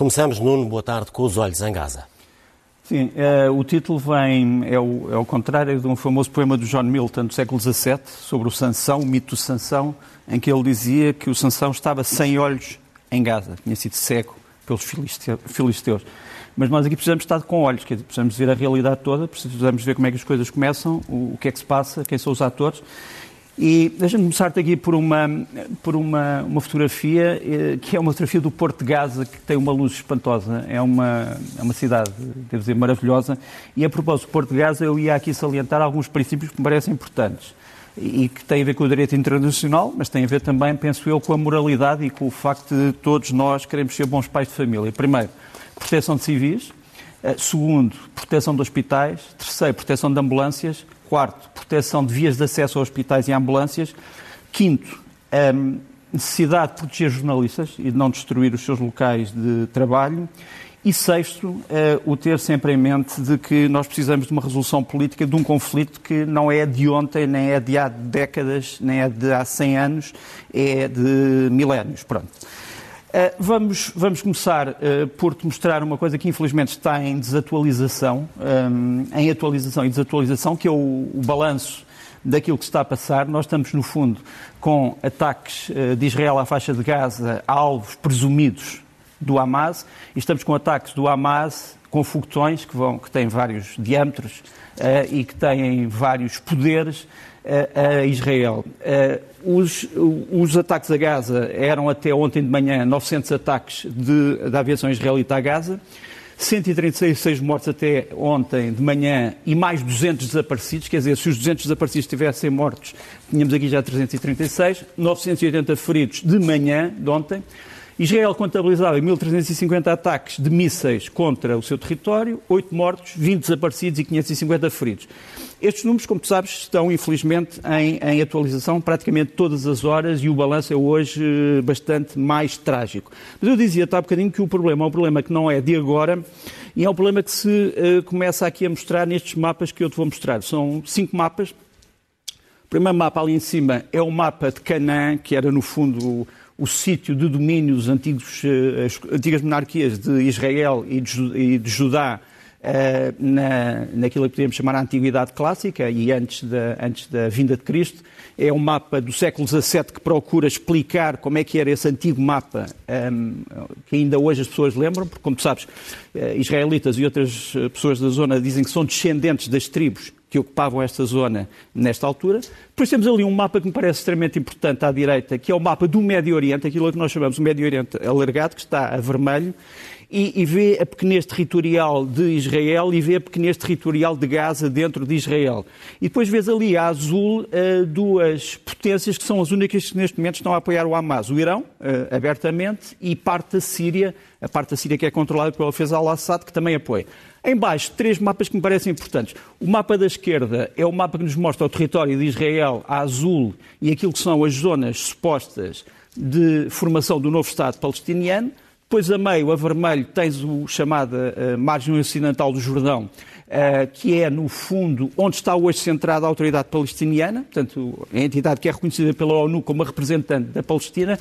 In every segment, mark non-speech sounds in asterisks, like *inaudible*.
Começamos, Nuno, boa tarde, com os olhos em Gaza. Sim, uh, o título vem, é o, é contrário de um famoso poema do John Milton do século XVII, sobre o Sansão, o mito do Sansão, em que ele dizia que o Sansão estava sem olhos em Gaza, tinha sido cego pelos filisteus. Mas nós aqui precisamos estar com olhos, precisamos ver a realidade toda, precisamos ver como é que as coisas começam, o, o que é que se passa, quem são os atores. E deixa-me começar aqui por uma, por uma, uma fotografia, eh, que é uma fotografia do Porto de Gaza, que tem uma luz espantosa. É uma, é uma cidade, devo dizer, maravilhosa. E a propósito do Porto de Gaza, eu ia aqui salientar alguns princípios que me parecem importantes e que têm a ver com o direito internacional, mas têm a ver também, penso eu, com a moralidade e com o facto de todos nós queremos ser bons pais de família. Primeiro, proteção de civis. Eh, segundo, proteção de hospitais. Terceiro, proteção de ambulâncias. Quarto, proteção de vias de acesso a hospitais e ambulâncias. Quinto, a necessidade de proteger jornalistas e de não destruir os seus locais de trabalho. E sexto, o ter sempre em mente de que nós precisamos de uma resolução política de um conflito que não é de ontem, nem é de há décadas, nem é de há 100 anos, é de milénios. Pronto. Uh, vamos, vamos começar uh, por te mostrar uma coisa que infelizmente está em desatualização, um, em atualização e desatualização, que é o, o balanço daquilo que está a passar. Nós estamos, no fundo, com ataques uh, de Israel à faixa de Gaza a alvos presumidos do Hamas, e estamos com ataques do Hamas com foguetões que, vão, que têm vários diâmetros e que têm vários poderes a Israel. Os, os, ataques a Gaza eram até ontem de manhã 900 ataques de, da aviação israelita a Gaza, 136 mortos até ontem de manhã e mais 200 desaparecidos, quer dizer, se os 200 desaparecidos tivessem mortos, tínhamos aqui já 336, 980 feridos de manhã de ontem. Israel contabilizava 1.350 ataques de mísseis contra o seu território, 8 mortos, 20 desaparecidos e 550 feridos. Estes números, como tu sabes, estão infelizmente em, em, atualização praticamente todas as horas e o balanço é hoje eh, bastante mais trágico. Mas eu dizia-te há bocadinho que o problema é um problema que não é de agora e é um problema que se uh, começa aqui a mostrar nestes mapas que eu te vou mostrar. São cinco mapas. O primeiro mapa ali em cima é o mapa de Canaã, que era no fundo o, sítio de domínio dos antigos, uh, as antigas monarquias de Israel e de, Judá uh, na, naquilo que podemos chamar a Antiguidade Clássica e antes da, antes da vinda de Cristo. É um mapa do século XVII que procura explicar como é que era esse antigo mapa, ehm, que ainda hoje as pessoas lembram, porque, como tu sabes, israelitas e outras eh, pessoas da zona dizem que são descendentes das tribos que ocupavam esta zona nesta altura. Depois temos ali um mapa que me parece extremamente importante à direita, que é o mapa do Médio Oriente, aquilo que nós chamamos de Médio Oriente alargado, que está a vermelho, e, e, vê a pequenez territorial de Israel e vê a pequenez territorial de Gaza dentro de Israel. E depois vês ali a azul uh, duas potências que são as únicas que neste momento estão a apoiar o Hamas. O Irão, uh, abertamente, e parte da Síria, a parte da Síria que é controlada pelo Hafez al-Assad, que também apoia. Em baixo, três mapas que me parecem importantes. O mapa da esquerda é o mapa que nos mostra o território de Israel a azul e aquilo que são as zonas supostas de formação do novo Estado palestiniano. Depois, a meio, a vermelho, tens o chamada uh, margem ocidental do Jordão, uh, que é, no fundo, onde está hoje centrada a autoridade palestiniana, portanto, a entidade que é reconhecida pela ONU como a representante da Palestina,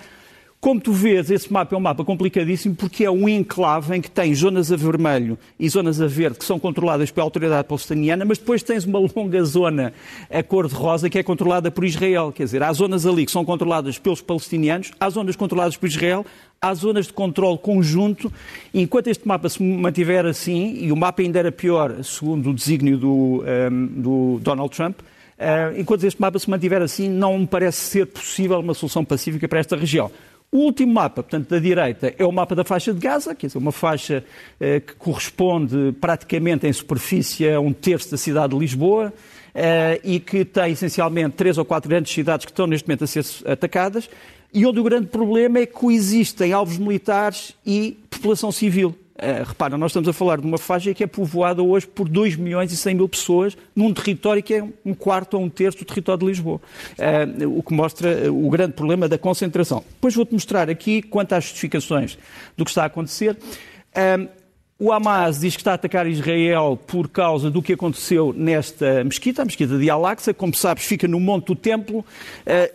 como tu vês, esse mapa é um mapa complicadíssimo porque é um enclave em que tem zonas a vermelho e zonas a verde que são controladas pela autoridade palestiniana, mas depois tens uma longa zona a cor de rosa que é controlada por Israel. Quer dizer, há zonas ali que são controladas pelos palestinianos, há zonas controladas por Israel, há zonas de controle conjunto. E enquanto este mapa se mantiver assim, e o mapa ainda era pior, segundo o desígnio do, um, ehm, do Donald Trump, uh, enquanto este mapa se mantiver assim, não me parece ser possível uma solução pacífica para esta região. O último mapa, portanto, da direita, é o mapa da faixa de Gaza, quer dizer, uma faixa eh, que corresponde praticamente em superfície a um terço da cidade de Lisboa eh, e que tem essencialmente três ou quatro grandes cidades que estão neste momento a ser atacadas e onde o grande problema é que coexistem alvos militares e população civil. Uh, repara, nós estamos a falar de uma faixa que é povoada hoje por 2 milhões e 100 mil pessoas num território que é um quarto ou um terço do território de Lisboa. Uh, o que mostra o grande problema da concentração. Depois vou-te mostrar aqui, quanto às justificações do que está a acontecer, uh, O Hamas diz que está a atacar Israel por causa do que aconteceu nesta mesquita, a mesquita de Al-Aqsa. Como sabes, fica no Monte do Templo. Uh,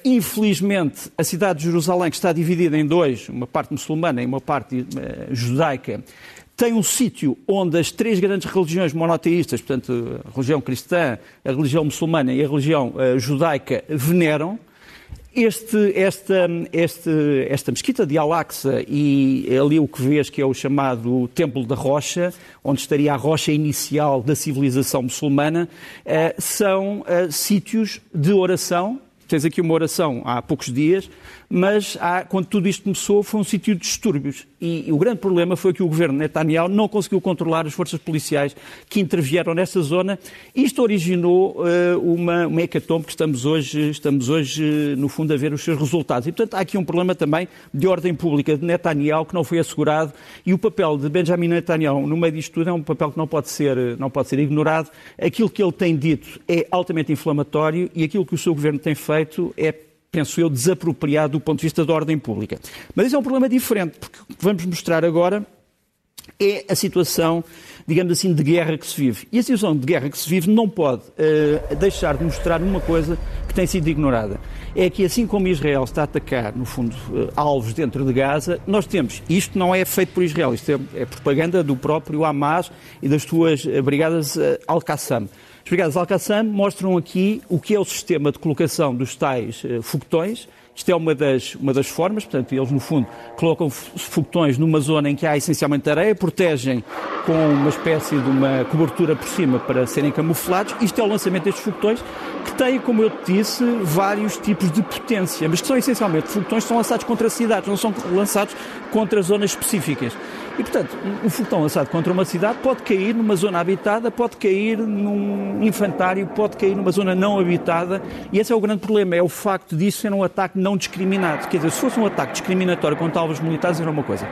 infelizmente, a cidade de Jerusalém, que está dividida em dois, uma parte muçulmana e uma parte uh, judaica, tem um sítio onde as três grandes religiões monoteístas, portanto, a religião cristã, a religião muçulmana e a religião uh, judaica, veneram. Este, esta, este, esta mesquita de Al-Aqsa e ali o que vês que é o chamado Templo da Rocha, onde estaria a rocha inicial da civilização muçulmana, eh, são eh, sítios de oração. Tens aqui uma oração há poucos dias, mas há, quando tudo isto começou foi um sítio de distúrbios. E, e, o grande problema foi que o governo Netanyahu não conseguiu controlar as forças policiais que intervieram nessa zona. Isto originou uh, uma, uma hecatombe que estamos hoje, estamos hoje, no fundo, a ver os seus resultados. E, portanto, há aqui um problema também de ordem pública de Netanyahu que não foi assegurado e o papel de Benjamin Netanyahu no meio disto tudo é um papel que não pode ser, não pode ser ignorado. Aquilo que ele tem dito é altamente inflamatório e aquilo que o seu governo tem feito é penso eu, desapropriado do ponto de vista da ordem pública. Mas isso é um problema diferente, porque o que vamos mostrar agora é a situação, digamos assim, de guerra que se vive. E a situação de guerra que se vive não pode uh, deixar de mostrar uma coisa que tem sido ignorada. É que assim como Israel está a atacar, no fundo, uh, alvos dentro de Gaza, nós temos, isto não é feito por Israel, isto é, é propaganda do próprio Hamas e das suas uh, brigadas Al-Qassam. As brigadas Al-Qassam mostram aqui o que é o sistema de colocação dos tais uh, foguetões. Isto é uma das, uma das formas, portanto, eles no fundo colocam foguetões numa zona em que há essencialmente areia, protegem com uma espécie de uma cobertura por cima para serem camuflados. Isto é o lançamento destes foguetões, que têm, como eu te disse, vários tipos de potência, mas que são essencialmente foguetões que são lançados contra cidades, não são lançados contra zonas específicas. E, portanto, um foguetão lançado contra uma cidade pode cair numa zona habitada, pode cair num infantário, pode cair numa zona não habitada, e esse é o grande problema, é o facto disso ser um ataque não discriminado. Quer dizer, se fosse um ataque discriminatório contra alvos militares, era uma coisa.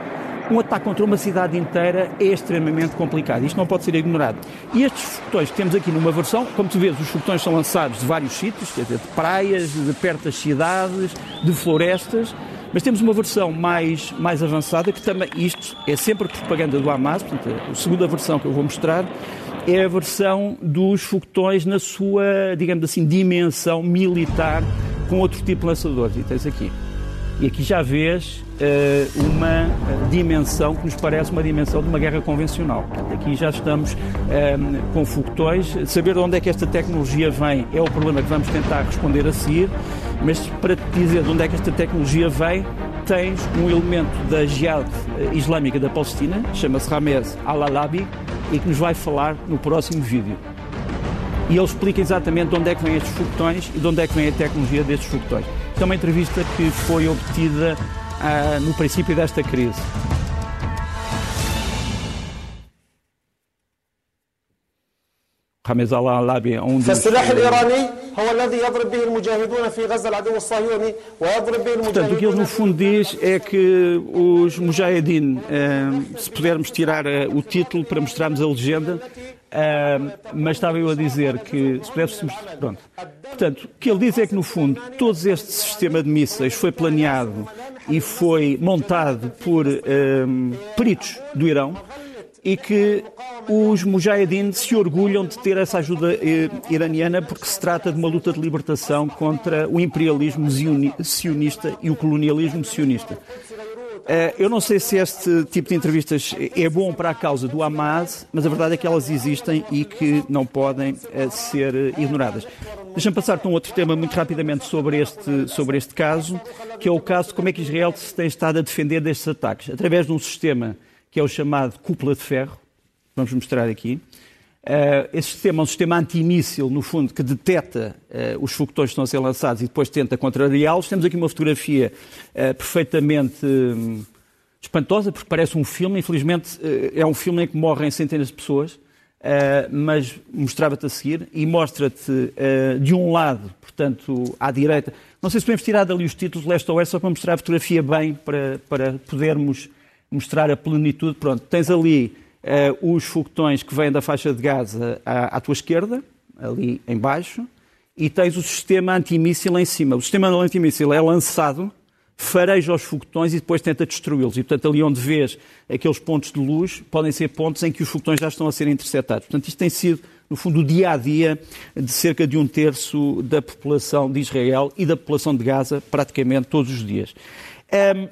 Um ataque contra uma cidade inteira é extremamente complicado. Isto não pode ser ignorado. E estes foguetões que temos aqui numa versão, como tu vês, os foguetões são lançados de vários sítios, quer dizer, de praias, de perto das cidades, de florestas, mas temos uma versão mais, mais avançada que também, isto é sempre propaganda do Hamas, portanto, a segunda versão que eu vou mostrar é a versão dos foguetões na sua, digamos assim, dimensão militar com outro tipo de lançadores. E tens aqui. E aqui já vês uh, uma dimensão que nos parece uma dimensão de uma guerra convencional. Aqui já estamos uh, com foguetões. Saber de onde é que esta tecnologia vem é o problema que vamos tentar responder a seguir. Mas para te dizer de onde é que esta tecnologia vem, tens um elemento da Jihad eh, Islâmica da Palestina, chama-se Ramez Al-Alabi, e que nos vai falar no próximo vídeo. E ele explica exatamente de onde é que vêm estes foguetões e de onde é que vem a tecnologia destes foguetões. Isto é uma entrevista que foi obtida ah, no princípio desta crise. Ramez Al-Alabi é um dos... هو الذي يضرب به المجاهدون في غزة العدو الصهيوني ويضرب به المجاهدون Portanto, o que ele no fundo diz é que os mujahideen, eh, se pudermos tirar eh, o título para mostrarmos a legenda, eh, mas estava eu a dizer que se pudéssemos. Pronto. Portanto, o que ele diz é que, no fundo, todo este sistema de mísseis foi planeado e foi montado por peritos do Irão e que os mujahideen se orgulham de ter essa ajuda eh, iraniana porque se trata de uma luta de libertação contra o imperialismo sionista e o colonialismo sionista. Eh, eu não sei se este tipo de entrevistas é bom para a causa do Hamas, mas a verdade é que elas existem e que não podem eh, ser ignoradas. Deixa-me passar para um outro tema muito rapidamente sobre este, sobre este caso, que é o caso de como é que Israel se tem estado a defender destes ataques, através de um sistema que é o chamado cúpula de ferro. Vamos mostrar aqui. Uh, esse sistema é um sistema antimíssil, no fundo, que detecta uh, os foguetões que estão a ser lançados e depois tenta contrariá-los. Temos aqui uma fotografia uh, perfeitamente um, espantosa, porque parece um filme. Infelizmente, é um filme em que morrem centenas de pessoas, mas mostrava-te a seguir e mostra-te de um lado, portanto, à direita. Não sei se podemos tirar dali os títulos leste ou oeste, só para mostrar a fotografia bem, para, para podermos mostrar a plenitude. Pronto, tens ali uh, os foguetões que vêm da faixa de Gaza à, à tua esquerda, ali embaixo, e tens o sistema antimíssil em cima. O sistema antimíssil é lançado fareja os foguetões e depois tenta destruí-los. E, portanto, ali onde vês aqueles pontos de luz, podem ser pontos em que os foguetões já estão a ser interceptados. Portanto, isto tem sido, no fundo, o dia a dia de cerca de um terço da população de Israel e da população de Gaza, praticamente todos os dias. Um,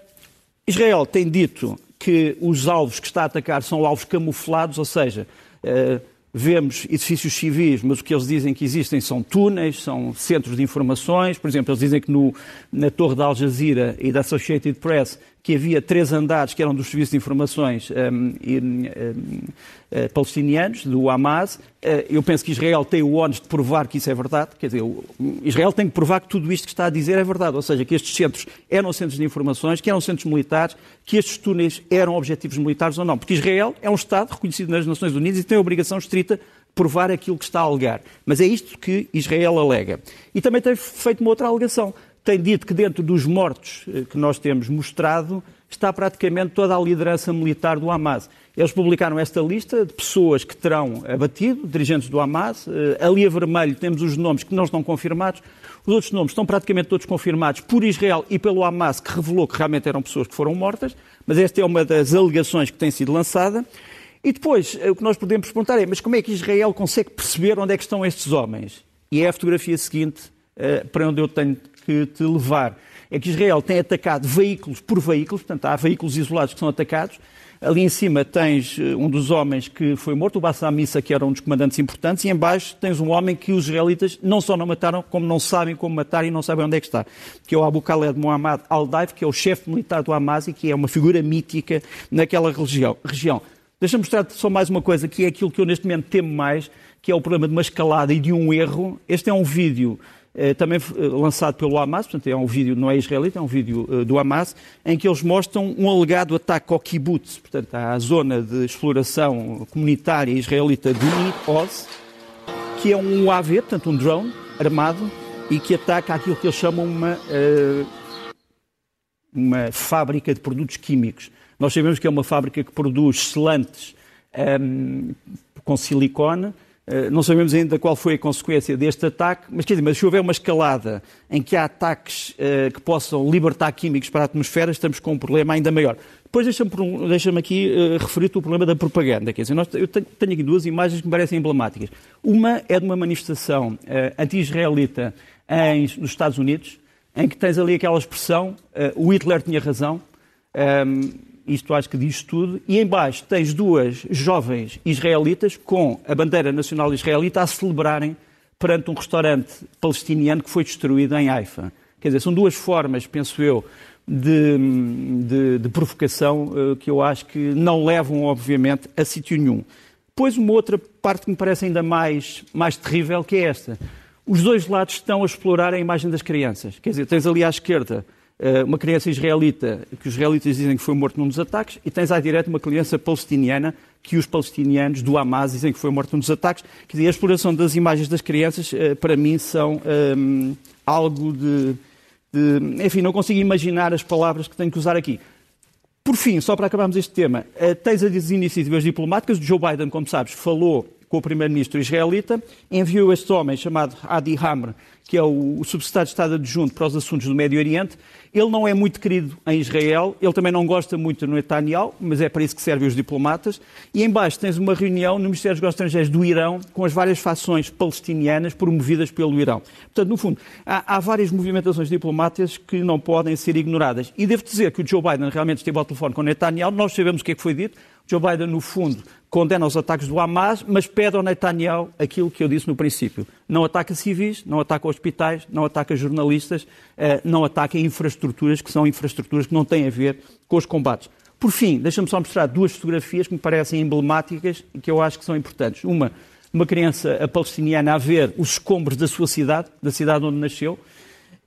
Israel tem dito que os alvos que está a atacar são alvos camuflados, ou seja, uh, vemos edifícios civis, mas o que eles dizem que existem são túneis, são centros de informações. Por exemplo, eles dizem que no, na torre da Al Jazeera e da Associated Press que havia três andares que eram dos serviços de informações um, um, uh, palestinianos, do Hamas. Uh, eu penso que Israel tem o ónus de provar que isso é verdade. Quer dizer, Israel tem que provar que tudo isto que está a dizer é verdade. Ou seja, que estes centros eram centros de informações, que eram centros militares, que estes túneis eram objetivos militares ou não. Porque Israel é um Estado reconhecido nas Nações Unidas e tem a obrigação estrita de provar aquilo que está a alegar. Mas é isto que Israel alega. E também tem feito uma outra alegação tem dito que dentro dos mortos eh, que nós temos mostrado está praticamente toda a liderança militar do Hamas. Eles publicaram esta lista de pessoas que terão abatido, dirigentes do Hamas. Eh, ali a vermelho temos os nomes que não estão confirmados. Os outros nomes estão praticamente todos confirmados por Israel e pelo Hamas, que revelou que realmente eram pessoas que foram mortas. Mas esta é uma das alegações que tem sido lançada. E depois, eh, o que nós podemos perguntar é: mas como é que Israel consegue perceber onde é que estão estes homens? E é a fotografia seguinte para onde eu tenho que te levar. É que Israel tem atacado veículos por veículos, portanto, há veículos isolados que são atacados. Ali em cima tens eh, um dos homens que foi morto, o Bassam Issa, que era um dos comandantes importantes, e em baixo tens um homem que os israelitas não só não mataram, como não sabem como matar e não sabem onde é que está, que é o Abu Khaled Muhammad al-Daif, que é o chefe militar do Hamas e que é uma figura mítica naquela região. região. Deixa-me mostrar só mais uma coisa, que é aquilo que eu neste momento temo mais, que é o problema de uma escalada e de um erro. Este é um vídeo eh, também eh, lançado pelo Hamas, portanto é um vídeo, não é israelita, é um vídeo eh, do Hamas, em que eles mostram um alegado ataque ao kibbutz, portanto à zona de exploração comunitária israelita de Oz, que é um UAV, portanto um drone armado, e que ataca aquilo que eles chamam uma, uma fábrica de produtos químicos. Nós sabemos que é uma fábrica que produz selantes um, com silicone, eh, não sabemos ainda qual foi a consequência deste ataque, mas quer dizer, mas se houver uma escalada em que há ataques uh, que possam libertar químicos para a atmosfera, estamos com um problema ainda maior. Depois deixa-me deixa aqui uh, referir-te o problema da propaganda. Quer dizer, nós, eu tenho, tenho, aqui duas imagens que me parecem emblemáticas. Uma é de uma manifestação uh, anti-israelita nos Estados Unidos, em que tens ali aquela expressão, o Hitler tinha razão. Um, ehm, isto acho que diz tudo, e embaixo tens duas jovens israelitas com a bandeira nacional israelita a celebrarem perante um restaurante palestiniano que foi destruído em Haifa. Quer dizer, são duas formas, penso eu, de, de, de provocação uh, que eu acho que não levam, obviamente, a sítio nenhum. Depois, uma outra parte que me parece ainda mais, mais terrível, que é esta. Os dois lados estão a explorar a imagem das crianças. Quer dizer, tens ali à esquerda eh, uma criança israelita, que os israelitas dizem que foi morto num dos ataques, e tens à direita uma criança palestiniana, que os palestinianos do Hamas dizem que foi morto num dos ataques. Quer dizer, a exploração das imagens das crianças, eh, para mim, são um, ehm, algo de, de, Enfim, não consigo imaginar as palavras que tenho que usar aqui. Por fim, só para acabarmos este tema, uh, tens as iniciativas diplomáticas. Joe Biden, como sabes, falou com o primeiro-ministro israelita, enviou este homem chamado Adi Hamr, que é o, subsecretário de Estado adjunto para os assuntos do Médio Oriente. Ele não é muito querido em Israel, ele também não gosta muito do Netanyahu, mas é para isso que servem os diplomatas. E embaixo tens uma reunião no Ministério dos Negócios Estrangeiros do Irão com as várias fações palestinianas promovidas pelo Irão. Portanto, no fundo, há, há várias movimentações diplomáticas que não podem ser ignoradas. E devo dizer que o Joe Biden realmente esteve ao telefone com o Netanyahu, nós sabemos o que é que foi dito, Joe Biden, no fundo, condena os ataques do Hamas, mas pede ao Netanyahu aquilo que eu disse no princípio. Não ataca civis, não ataca hospitais, não ataca jornalistas, eh, não ataca infraestruturas que são infraestruturas que não têm a ver com os combates. Por fim, deixa-me só mostrar duas fotografias que me parecem emblemáticas e que eu acho que são importantes. Uma, uma criança palestiniana a ver os escombros da sua cidade, da cidade onde nasceu,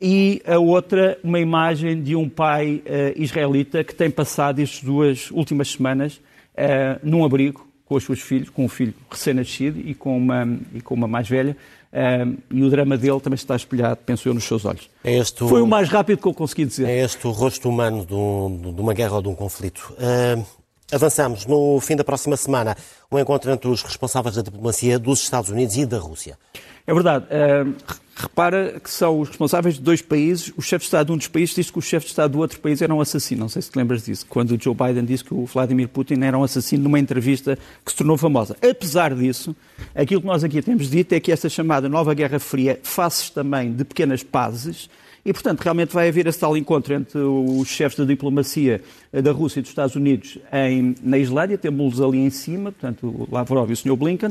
e a outra, uma imagem de um pai uh, israelita que tem passado estas duas últimas semanas uh, num abrigo com os seus filhos, com um filho recém-nascido e, com uma, e com uma mais velha, uh, e o drama dele também está espelhado, penso eu, nos seus olhos. É este Foi o... mais rápido que eu consegui dizer. É este o rosto humano de, um, de uma guerra ou de um conflito. Uh, avançamos. No fim da próxima semana, um encontro entre os responsáveis da diplomacia dos Estados Unidos e da Rússia. É verdade. Uh, repara que são os responsáveis de dois países. O chefe de Estado de um dos países disse que o chefe de Estado do outro país era um assassino. Não sei se te lembras disso. Quando o Joe Biden disse que o Vladimir Putin era um assassino numa entrevista que se tornou famosa. Apesar disso, aquilo que nós aqui temos dito é que esta chamada nova Guerra Fria faz também de pequenas pazes. E, portanto, realmente vai haver esse tal encontro entre os chefes da diplomacia da Rússia e dos Estados Unidos em, na Islândia, temos-los ali em cima, portanto, o Lavrov e o Sr. Blinken,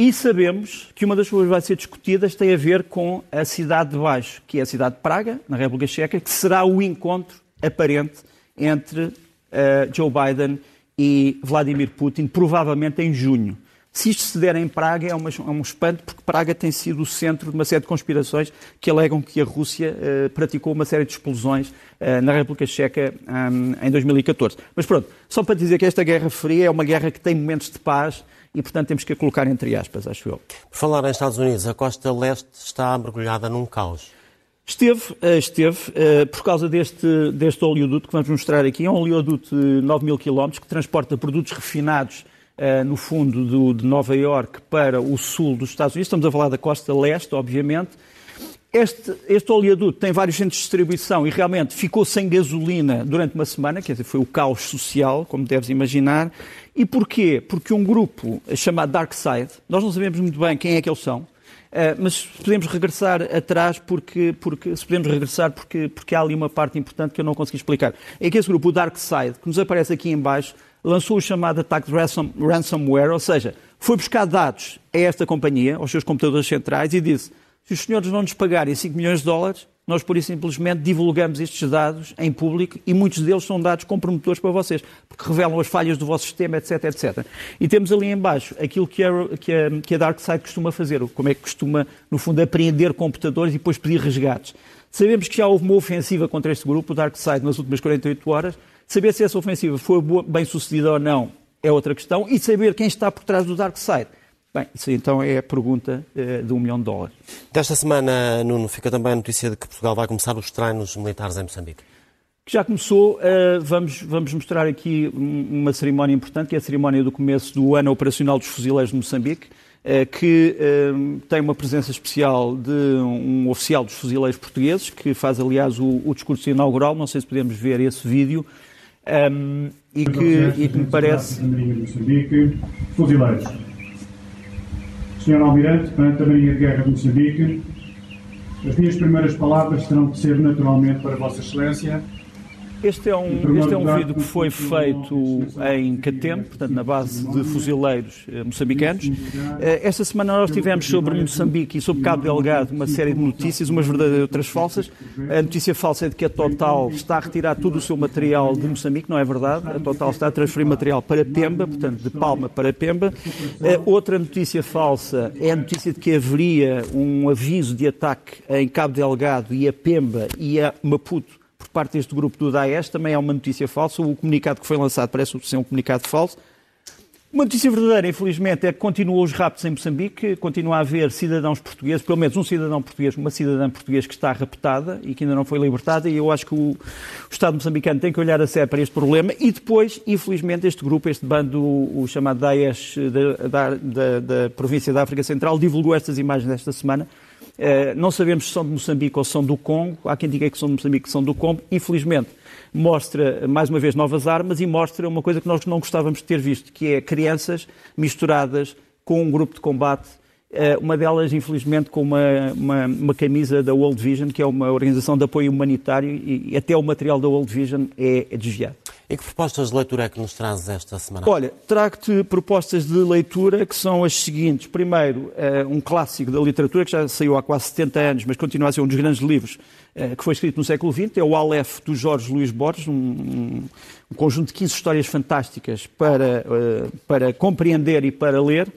e sabemos que uma das coisas que vai ser discutidas tem a ver com a cidade de baixo, que é a cidade de Praga, na República Checa, que será o encontro aparente entre uh, Joe Biden e Vladimir Putin, provavelmente em junho. Se isto se der em Praga, é, uma, é, um espanto, porque Praga tem sido o centro de uma série de conspirações que alegam que a Rússia uh, praticou uma série de explosões uh, na República Checa um, em 2014. Mas pronto, só para dizer que esta Guerra Fria é uma guerra que tem momentos de paz e, portanto, temos que a colocar entre aspas, acho eu. Por falar em Estados Unidos, a costa leste está mergulhada num caos. Esteve, eh, esteve, eh, por causa deste, deste oleoduto que vamos mostrar aqui. É um oleoduto de 9 mil quilómetros que transporta produtos refinados eh, no fundo do, de Nova Iorque para o sul dos Estados Unidos. Estamos a falar da costa leste, obviamente. Este, este oleoduto tem vários centros de distribuição e realmente ficou sem gasolina durante uma semana, quer dizer, foi o caos social, como deves imaginar. E porquê? Porque um grupo chamado Dark Side, nós não sabemos muito bem quem é que eles são, Uh, mas podemos regressar atrás porque, porque se podemos regressar porque, porque há ali uma parte importante que eu não consegui explicar. É que esse grupo, o Dark Side, que nos aparece aqui em baixo, lançou o chamado ataque de ransom, ransomware, ou seja, foi buscar dados a esta companhia, aos seus computadores centrais, e disse se os senhores não nos pagarem 5 milhões de dólares, nós por isso simplesmente divulgamos estes dados em público e muitos deles são dados comprometidos para vocês, porque revelam as falhas do vosso sistema, etc, etc. E temos ali embaixo aquilo que a, que a, que a DarkSide costuma fazer, como é que costuma, no fundo, apreender computadores e depois pedir resgates. Sabemos que já houve uma ofensiva contra este grupo, o DarkSide, nas últimas 48 horas. Saber se essa ofensiva foi bem sucedida ou não é outra questão. E saber quem está por trás do DarkSide Bem, isso então é a pergunta uh, de um milhão de dólares. Desta semana, Nuno, fica também a notícia de que Portugal vai começar os treinos militares em Moçambique. Que já começou, uh, vamos, vamos mostrar aqui uma cerimónia importante, que é a cerimónia do começo do ano operacional dos fuzileiros de Moçambique, uh, que tem uma presença especial de um oficial dos fuzileiros portugueses, que faz, aliás, o, o discurso inaugural. Não sei se podemos ver esse vídeo. Um, e, que, e que me parece. Fuzileiros. Sr. Almirante, perante a Marinha de Guerra de Moçambique, as minhas primeiras palavras terão que ser naturalmente para Vossa Excelência este é um, este é um vídeo que foi feito em Catempo, portanto, na base de fuzileiros eh, moçambicanos. Eh, esta semana nós tivemos sobre Moçambique e sobre Cabo Delgado uma série de notícias, umas verdadeiras e outras falsas. A notícia falsa é de que a Total está a retirar todo o seu material de Moçambique, não é verdade? A Total está a transferir material para Pemba, portanto, de Palma para Pemba. Eh, outra notícia falsa é a notícia de que haveria um aviso de ataque em Cabo Delgado e a Pemba e a Maputo por parte deste grupo do Daesh, também é uma notícia falsa. O comunicado que foi lançado parece ser um comunicado falso. Uma notícia verdadeira, infelizmente, é que continuam os raptos em Moçambique, continua a haver cidadãos portugueses, pelo menos um cidadão português, uma cidadã portuguesa que está raptada e que ainda não foi libertada, e eu acho que o, o Estado moçambicano tem que olhar a sério para este problema. E depois, infelizmente, este grupo, este bando, o, chamado Daesh da, da, da província da África Central, divulgou estas imagens esta semana não sabemos se são de Moçambique ou são do Congo. Há quem diga que são de Moçambique que são do Congo. Infelizmente, mostra, mais uma vez, novas armas e mostra uma coisa que nós não gostávamos de ter visto, que é crianças misturadas com um grupo de combate eh, uma delas, infelizmente, com uma, uma, uma, camisa da World Vision, que é uma organização de apoio humanitário, e, e até o material da World Vision é, é desviado. E que propostas de leitura é que nos trazes esta semana? Olha, trago-te propostas de leitura que são as seguintes. Primeiro, uh, um clássico da literatura que já saiu há quase 70 anos, mas continua a ser um dos grandes livros uh, que foi escrito no século XX, é o Aleph, do Jorge Luís Borges, um, um, conjunto de 15 histórias fantásticas para, para compreender e para ler.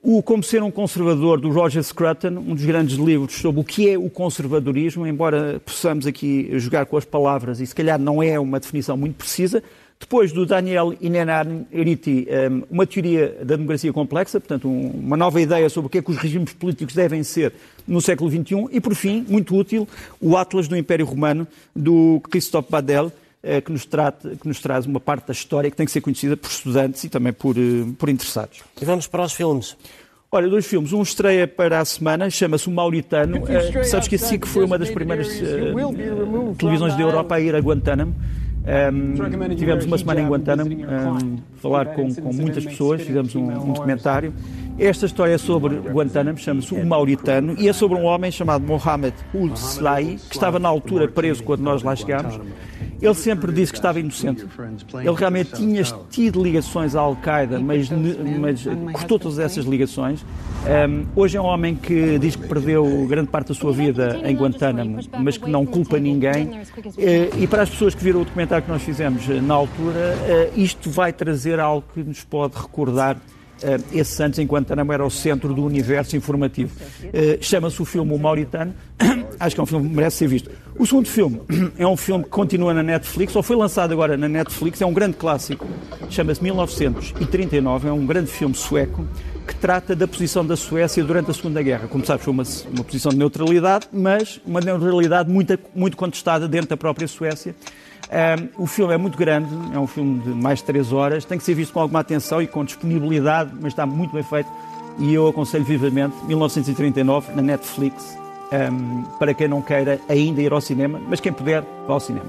O Como Ser um Conservador, do Roger Scruton, um dos grandes livros sobre o que é o conservadorismo, embora possamos aqui jogar com as palavras e se calhar não é uma definição muito precisa. Depois do Daniel Inenariti, uma teoria da democracia complexa, portanto, uma nova ideia sobre o que é que os regimes políticos devem ser no século XXI. E, por fim, muito útil, o Atlas do Império Romano, do Christophe Badel, que nos, trata, que nos traz uma parte da história que tem que ser conhecida por estudantes e também por, eh, por interessados. E vamos para os filmes. Olha, dois filmes. Um estreia para a semana, chama-se O Mauritano. Uh, sabes que a SIC foi uma das primeiras uh, televisões da Europa a ir a Guantánamo. Um, tivemos uma semana em Guantánamo, um, falar com, com, muitas pessoas, fizemos um, um, documentário. Esta história é sobre Guantánamo, chama-se O Mauritano, e é sobre um homem chamado Mohamed Slahi, que estava na altura preso quando nós lá chegámos. Ele sempre disse que estava inocente. Ele realmente tinha tido ligações à Al-Qaeda, mas, mas, cortou todas essas ligações. Um, hoje é um homem que diz que perdeu grande parte da sua vida em Guantánamo, mas que não culpa ninguém. Uh, e para as pessoas que viram o documentário que nós fizemos eh, na altura, uh, isto vai trazer algo que nos pode recordar Uh, esse Santos, em Guantanamo, era o centro do universo informativo. Uh, Chama-se o filme O Mauritano. *coughs* Acho que é um filme que merece ser visto. O segundo filme *coughs* é um filme que continua na Netflix, ou foi lançado agora na Netflix, é um grande clássico. Chama-se 1939, é um grande filme sueco que trata da posição da Suécia durante a Segunda Guerra. Como sabes, foi uma, uma posição de neutralidade, mas uma neutralidade muito, muito contestada dentro da própria Suécia. Um, o filme é muito grande, é um filme de mais de 3 horas, tem que ser visto com alguma atenção e com disponibilidade, mas está muito bem feito e eu aconselho vivamente 1939 na Netflix um, para quem não queira ainda ir ao cinema, mas quem puder, vá ao cinema.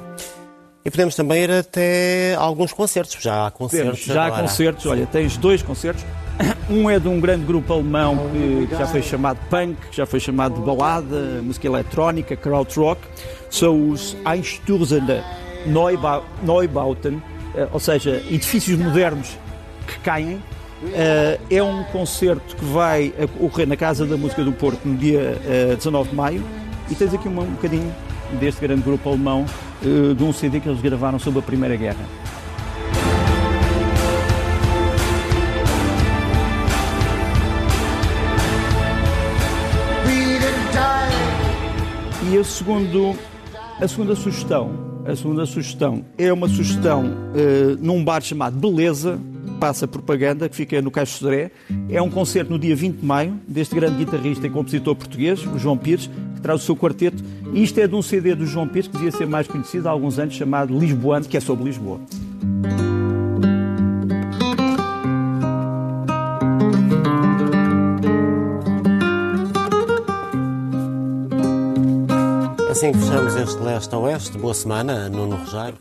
E podemos também ir até alguns concertos, já há concertos. já há concertos, olha, tens dois concertos. *coughs* Um é de um grande grupo alemão que, que já foi chamado punk, que já foi chamado de balada, música eletrónica, krautrock. São os Einstürzende Neubauten, eh, ou seja, edifícios modernos que caem. Eh, é um concerto que vai ocorrer na Casa da Música do Porto no dia 19 eh, de maio e tens aqui um, bocadinho deste grande grupo alemão de um CD que eles gravaram sobre a Primeira Guerra. E a, segundo, a segunda sugestão a segunda sugestão é uma sugestão uh, num bar chamado Beleza, passa propaganda, que fica no Caixo Sodré. É um concerto no dia 20 de maio, deste grande guitarrista e compositor português, o João Pires, que traz o seu quarteto. E isto é de um CD do João Pires, que devia ser mais conhecido há alguns anos, chamado Lisboano, que é sobre Lisboa. Assim fechamos este Leste a Oeste. Boa semana, Nuno Rogério.